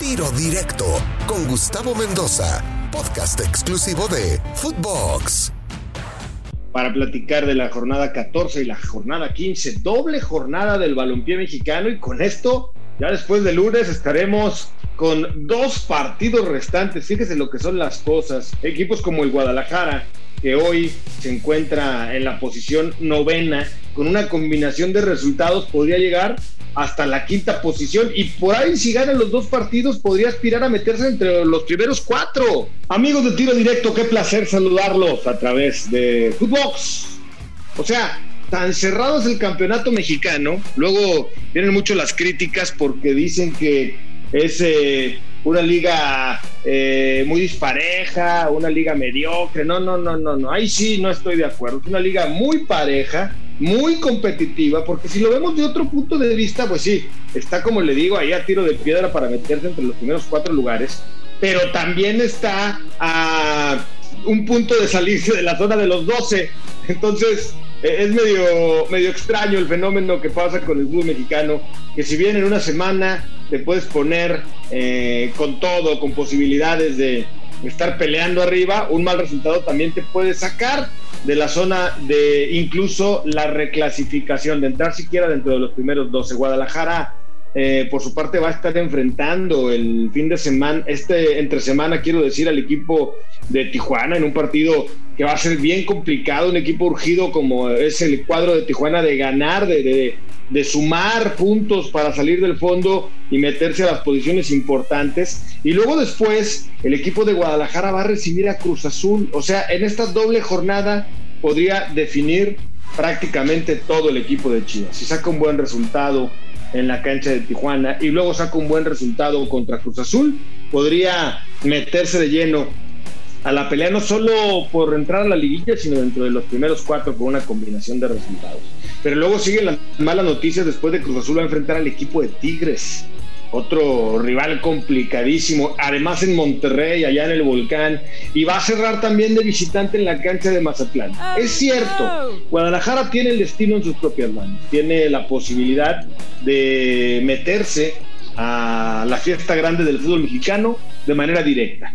Tiro Directo con Gustavo Mendoza, podcast exclusivo de Footbox. Para platicar de la jornada 14 y la jornada 15, doble jornada del balompié mexicano y con esto, ya después de lunes estaremos con dos partidos restantes. Fíjese lo que son las cosas. Equipos como el Guadalajara, que hoy se encuentra en la posición novena, con una combinación de resultados podría llegar hasta la quinta posición y por ahí si ganan los dos partidos podría aspirar a meterse entre los primeros cuatro. Amigos de tiro directo, qué placer saludarlos a través de Footbox. O sea, tan cerrado es el campeonato mexicano, luego vienen mucho las críticas porque dicen que es eh, una liga eh, muy dispareja, una liga mediocre. No, no, no, no, no. Ahí sí no estoy de acuerdo. Es una liga muy pareja, muy competitiva, porque si lo vemos de otro punto de vista, pues sí, está como le digo, ahí a tiro de piedra para meterse entre los primeros cuatro lugares, pero también está a un punto de salirse de la zona de los 12. Entonces, e, es medio, medio extraño el fenómeno que pasa con el fútbol mexicano, que si bien en una semana te puedes poner eh, con todo, con posibilidades de estar peleando arriba, un mal resultado también te puede sacar de la zona de incluso la reclasificación, de entrar siquiera dentro de los primeros 12. Guadalajara, eh, por su parte, va a estar enfrentando el fin de semana, este entre semana, quiero decir, al equipo de Tijuana en un partido que va a ser bien complicado, un equipo urgido como es el cuadro de Tijuana de ganar, de, de sumar puntos para salir del fondo y meterse a las posiciones importantes. Y luego después el equipo de Guadalajara va a recibir a Cruz Azul. O sea, en esta doble jornada podría definir prácticamente todo el equipo de Chivas. Si saca un buen resultado en la cancha de Tijuana y luego saca un buen resultado contra Cruz Azul, podría meterse de lleno a la pelea no solo por entrar a la liguilla, sino dentro de los primeros cuatro con una combinación de resultados. Pero luego siguen las malas noticias después de Cruz Azul va a enfrentar al equipo de Tigres, otro rival complicadísimo, además en Monterrey, allá en el volcán, y va a cerrar también de visitante en la cancha de Mazatlán. Oh, es cierto, Guadalajara tiene el destino en sus propias manos, tiene la posibilidad de meterse a la fiesta grande del fútbol mexicano de manera directa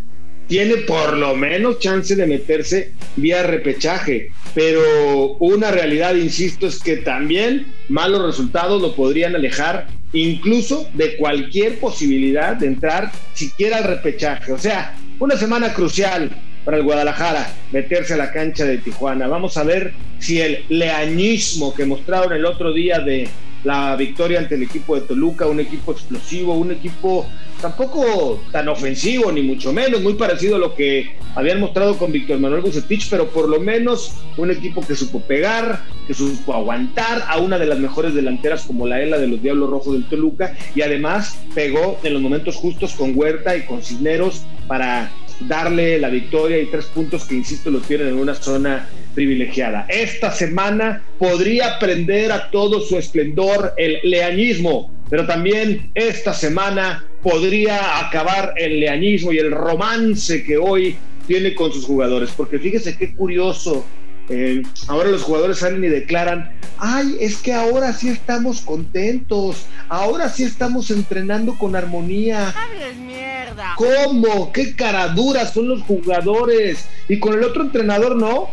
tiene por lo menos chance de meterse vía repechaje. Pero una realidad, insisto, es que también malos resultados lo podrían alejar incluso de cualquier posibilidad de entrar siquiera al repechaje. O sea, una semana crucial para el Guadalajara, meterse a la cancha de Tijuana. Vamos a ver si el leañismo que mostraron el otro día de la victoria ante el equipo de Toluca, un equipo explosivo, un equipo tampoco tan ofensivo, ni mucho menos, muy parecido a lo que habían mostrado con Víctor Manuel Bucetich, pero por lo menos un equipo que supo pegar, que supo aguantar a una de las mejores delanteras como la ELA de los Diablos Rojos del Toluca, y además pegó en los momentos justos con Huerta y con Cisneros para darle la victoria y tres puntos que, insisto, lo tienen en una zona privilegiada. Esta semana podría prender a todo su esplendor el leañismo, pero también esta semana podría acabar el leañismo y el romance que hoy tiene con sus jugadores, porque fíjese qué curioso. Eh, ahora los jugadores salen y declaran, ay, es que ahora sí estamos contentos, ahora sí estamos entrenando con armonía. mierda! ¿Cómo? ¿Qué caraduras son los jugadores? Y con el otro entrenador no.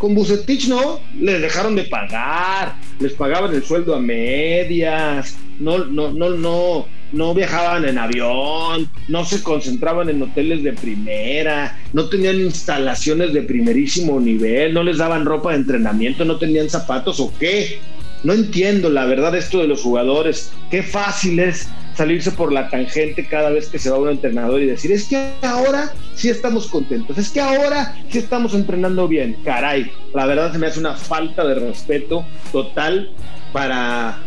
Con Bucetich no, les dejaron de pagar, les pagaban el sueldo a medias, no, no, no, no, no viajaban en avión, no se concentraban en hoteles de primera, no tenían instalaciones de primerísimo nivel, no les daban ropa de entrenamiento, no tenían zapatos o qué. No entiendo la verdad esto de los jugadores. Qué fácil es salirse por la tangente cada vez que se va un entrenador y decir, es que ahora sí estamos contentos, es que ahora sí estamos entrenando bien. Caray, la verdad se me hace una falta de respeto total para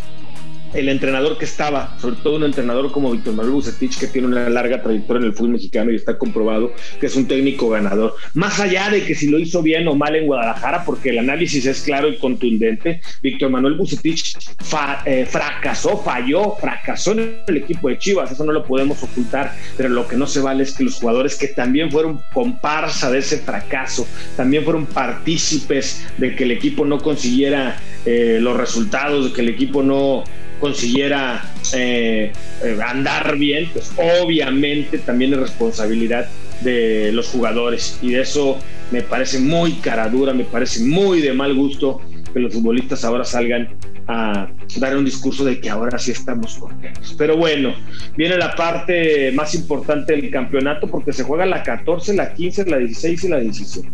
el entrenador que estaba, sobre todo un entrenador como Víctor Manuel Bucetich, que tiene una larga trayectoria en el fútbol mexicano y está comprobado que es un técnico ganador. Más allá de que si lo hizo bien o mal en Guadalajara, porque el análisis es claro y contundente, Víctor Manuel Bucetich eh, fracasó, falló, fracasó en el equipo de Chivas, eso no lo podemos ocultar, pero lo que no se vale es que los jugadores que también fueron comparsa de ese fracaso, también fueron partícipes de que el equipo no consiguiera eh, los resultados, de que el equipo no consiguiera eh, eh, andar bien, pues obviamente también es responsabilidad de los jugadores y de eso me parece muy cara dura, me parece muy de mal gusto que los futbolistas ahora salgan a dar un discurso de que ahora sí estamos contentos. Pero bueno, viene la parte más importante del campeonato porque se juega la 14, la 15, la 16 y la 17.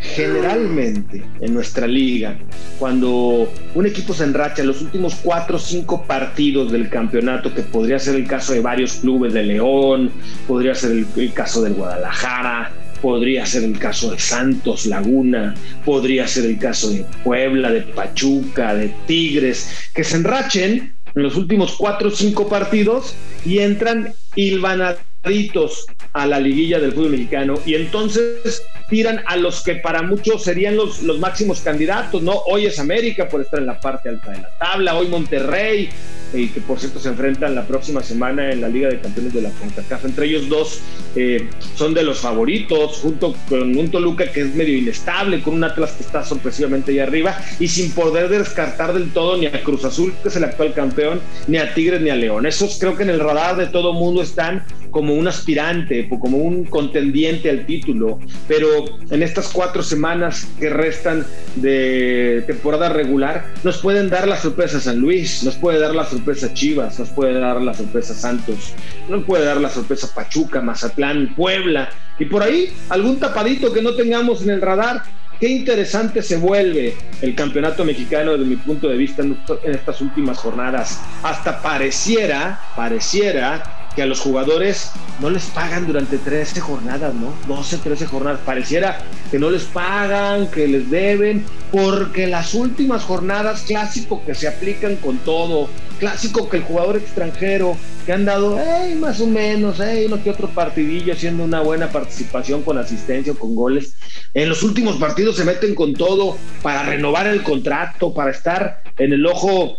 Generalmente en nuestra liga, cuando un equipo se enracha en los últimos 4 o 5 partidos del campeonato, que podría ser el caso de varios clubes de León, podría ser el, caso del Guadalajara, podría ser el caso de Santos Laguna, podría ser el caso de Puebla, de Pachuca, de Tigres, que se enrachen en los últimos cuatro o cinco partidos y entran hilvanaditos a la liguilla del fútbol mexicano y entonces tiran a los que para muchos serían los, los máximos candidatos, ¿no? Hoy es América por estar en la parte alta de la tabla, hoy Monterrey, y que por cierto se enfrentan la próxima semana en la Liga de Campeones de la CONCACAF. Entre ellos dos eh, son de los favoritos, junto con un Toluca que es medio inestable, con un Atlas que está sorpresivamente ahí arriba y sin poder descartar del todo ni a Cruz Azul, que es el actual campeón, ni a Tigres ni a León. Esos creo que en el radar de todo mundo están como un aspirante, como un contendiente al título, pero en estas cuatro semanas que restan de temporada regular, nos pueden dar la sorpresa San Luis, nos puede dar la sorpresa Chivas, nos puede dar la sorpresa Santos, nos puede dar la sorpresa Pachuca, Mazatlán, Puebla, y por ahí algún tapadito que no tengamos en el radar. Qué interesante se vuelve el campeonato mexicano desde mi punto de vista en estas últimas jornadas. Hasta pareciera, pareciera que a los jugadores no les pagan durante 13 jornadas, ¿no? 12, 13 jornadas. Pareciera que no les pagan, que les deben, porque las últimas jornadas, clásico que se aplican con todo, clásico que el jugador extranjero, que han dado, hey, más o menos, hey, uno que otro partidillo, haciendo una buena participación con asistencia o con goles, en los últimos partidos se meten con todo para renovar el contrato, para estar en el ojo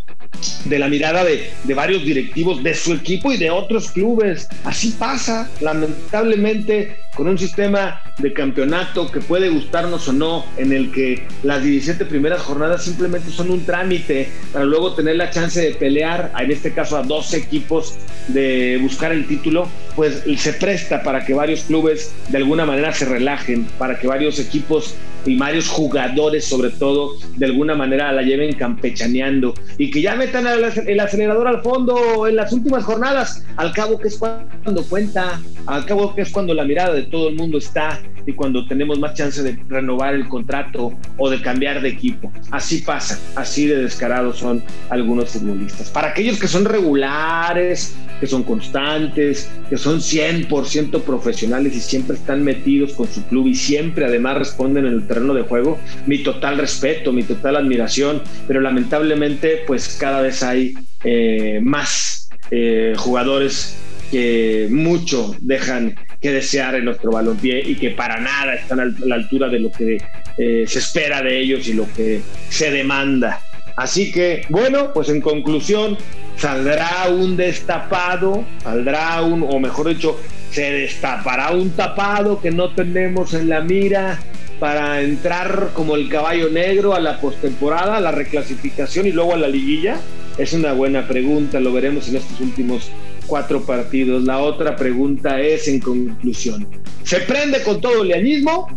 de la mirada de, de, varios directivos de su equipo y de otros clubes. Así pasa, lamentablemente, con un sistema de campeonato que puede gustarnos o no, en el que las 17 primeras jornadas simplemente son un trámite para luego tener la chance de pelear, en este caso a dos equipos, de buscar el título, pues se presta para que varios clubes de alguna manera se relajen, para que varios equipos y varios jugadores sobre todo de alguna manera la lleven campechaneando. Y que ya metan el acelerador al fondo en las últimas jornadas, al cabo que es cuando cuenta, al cabo que es cuando la mirada de todo el mundo está y cuando tenemos más chance de renovar el contrato o de cambiar de equipo. Así pasa, así de descarados son algunos futbolistas. Para aquellos que son regulares, que son constantes, que son 100% profesionales y siempre están metidos con su club y siempre además responden en el terreno de juego, mi total respeto, mi total admiración, pero lamentablemente pues cada vez hay eh, más eh, jugadores que mucho dejan que desear en nuestro balompié y que para nada están a la altura de lo que eh, se espera de ellos y lo que se demanda. Así que, bueno, pues en conclusión, saldrá un destapado, saldrá un, o mejor dicho, se destapará un tapado que no tenemos en la mira para entrar como el caballo negro a la postemporada, a la reclasificación y luego a la liguilla? Es una buena pregunta, lo veremos en estos últimos cuatro partidos. La otra pregunta es, en conclusión, ¿se prende con todo el leañismo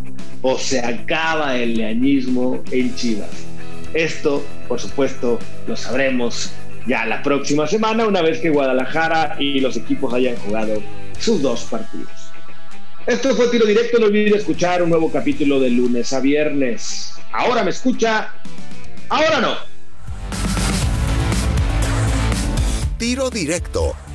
o se acaba el leañismo en Chivas? Esto, por supuesto, lo sabremos ya la próxima semana, una vez que Guadalajara y los equipos hayan jugado sus dos partidos. Esto fue Tiro Directo, no olviden escuchar un nuevo capítulo de lunes a viernes. Ahora me escucha, ahora no. Tiro Directo